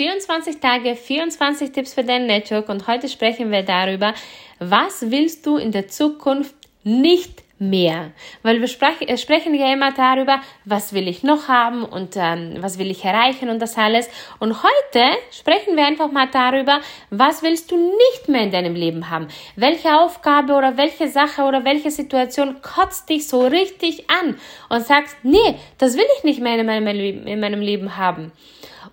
24 Tage, 24 Tipps für dein Network und heute sprechen wir darüber, was willst du in der Zukunft nicht mehr. Weil wir sprech, äh, sprechen ja immer darüber, was will ich noch haben und ähm, was will ich erreichen und das alles. Und heute sprechen wir einfach mal darüber, was willst du nicht mehr in deinem Leben haben. Welche Aufgabe oder welche Sache oder welche Situation kotzt dich so richtig an und sagst, nee, das will ich nicht mehr in meinem, in meinem Leben haben.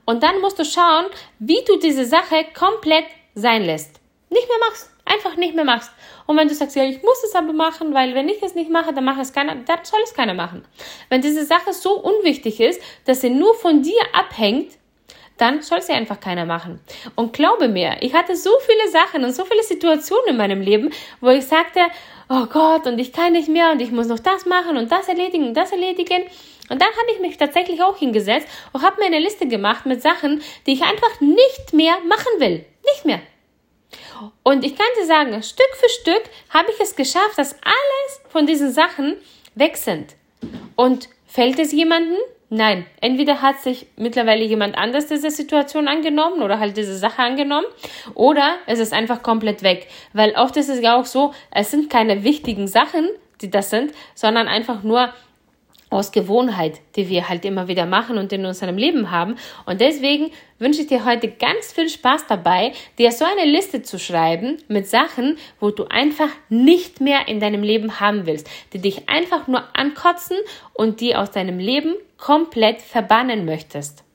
Und dann musst du schauen, wie du diese Sache komplett sein lässt. Nicht mehr machst. Einfach nicht mehr machst. Und wenn du sagst, ja, ich muss es aber machen, weil wenn ich es nicht mache, dann macht es keiner, dann soll es keiner machen. Wenn diese Sache so unwichtig ist, dass sie nur von dir abhängt, dann soll sie einfach keiner machen. Und glaube mir, ich hatte so viele Sachen und so viele Situationen in meinem Leben, wo ich sagte, oh Gott, und ich kann nicht mehr und ich muss noch das machen und das erledigen und das erledigen. Und dann habe ich mich tatsächlich auch hingesetzt und habe mir eine Liste gemacht mit Sachen, die ich einfach nicht mehr machen will. Nicht mehr. Und ich kann dir sagen, Stück für Stück habe ich es geschafft, dass alles von diesen Sachen weg sind. Und fällt es jemanden? Nein. Entweder hat sich mittlerweile jemand anders diese Situation angenommen oder halt diese Sache angenommen oder es ist einfach komplett weg. Weil oft ist es ja auch so, es sind keine wichtigen Sachen, die das sind, sondern einfach nur aus Gewohnheit, die wir halt immer wieder machen und in unserem Leben haben. Und deswegen wünsche ich dir heute ganz viel Spaß dabei, dir so eine Liste zu schreiben mit Sachen, wo du einfach nicht mehr in deinem Leben haben willst, die dich einfach nur ankotzen und die aus deinem Leben komplett verbannen möchtest.